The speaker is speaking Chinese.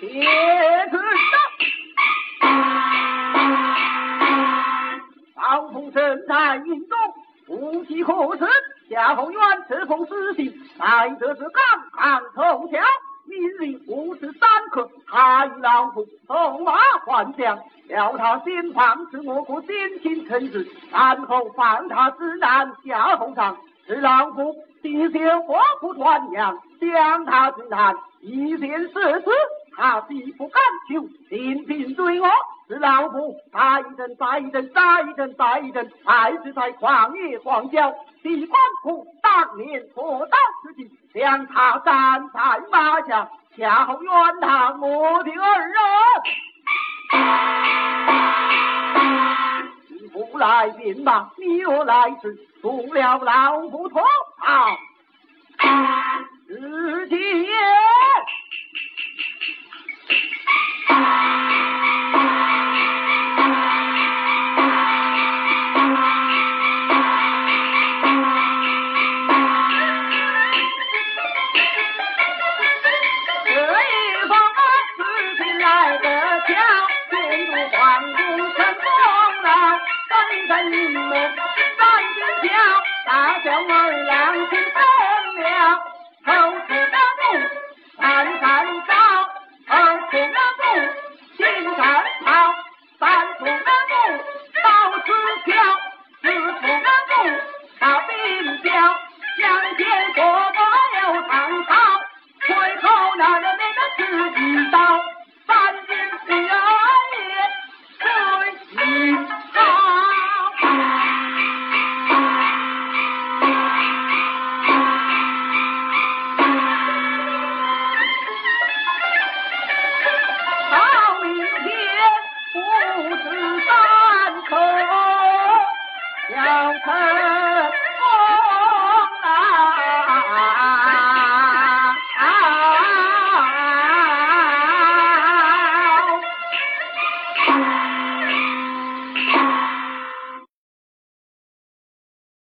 铁子上，方从正在营中，不计可耻，夏侯渊此封死信，来得是刚刚头条，命令五十三刻，他与老夫纵马还将，要他先放止我国先秦臣子，然后放他之难夏侯尚，是老夫。一些活不传扬，将他之难，一线誓死他必不甘求，频频追我。是老夫打一阵，打一阵，打一阵，打一阵，还是在旷野荒郊，地关苦，当年所到之地，将他斩在马下，恰好冤他我的儿啊！你不来便罢，你若来迟，送了老夫脱逃。日今。大响万狼争锋小康。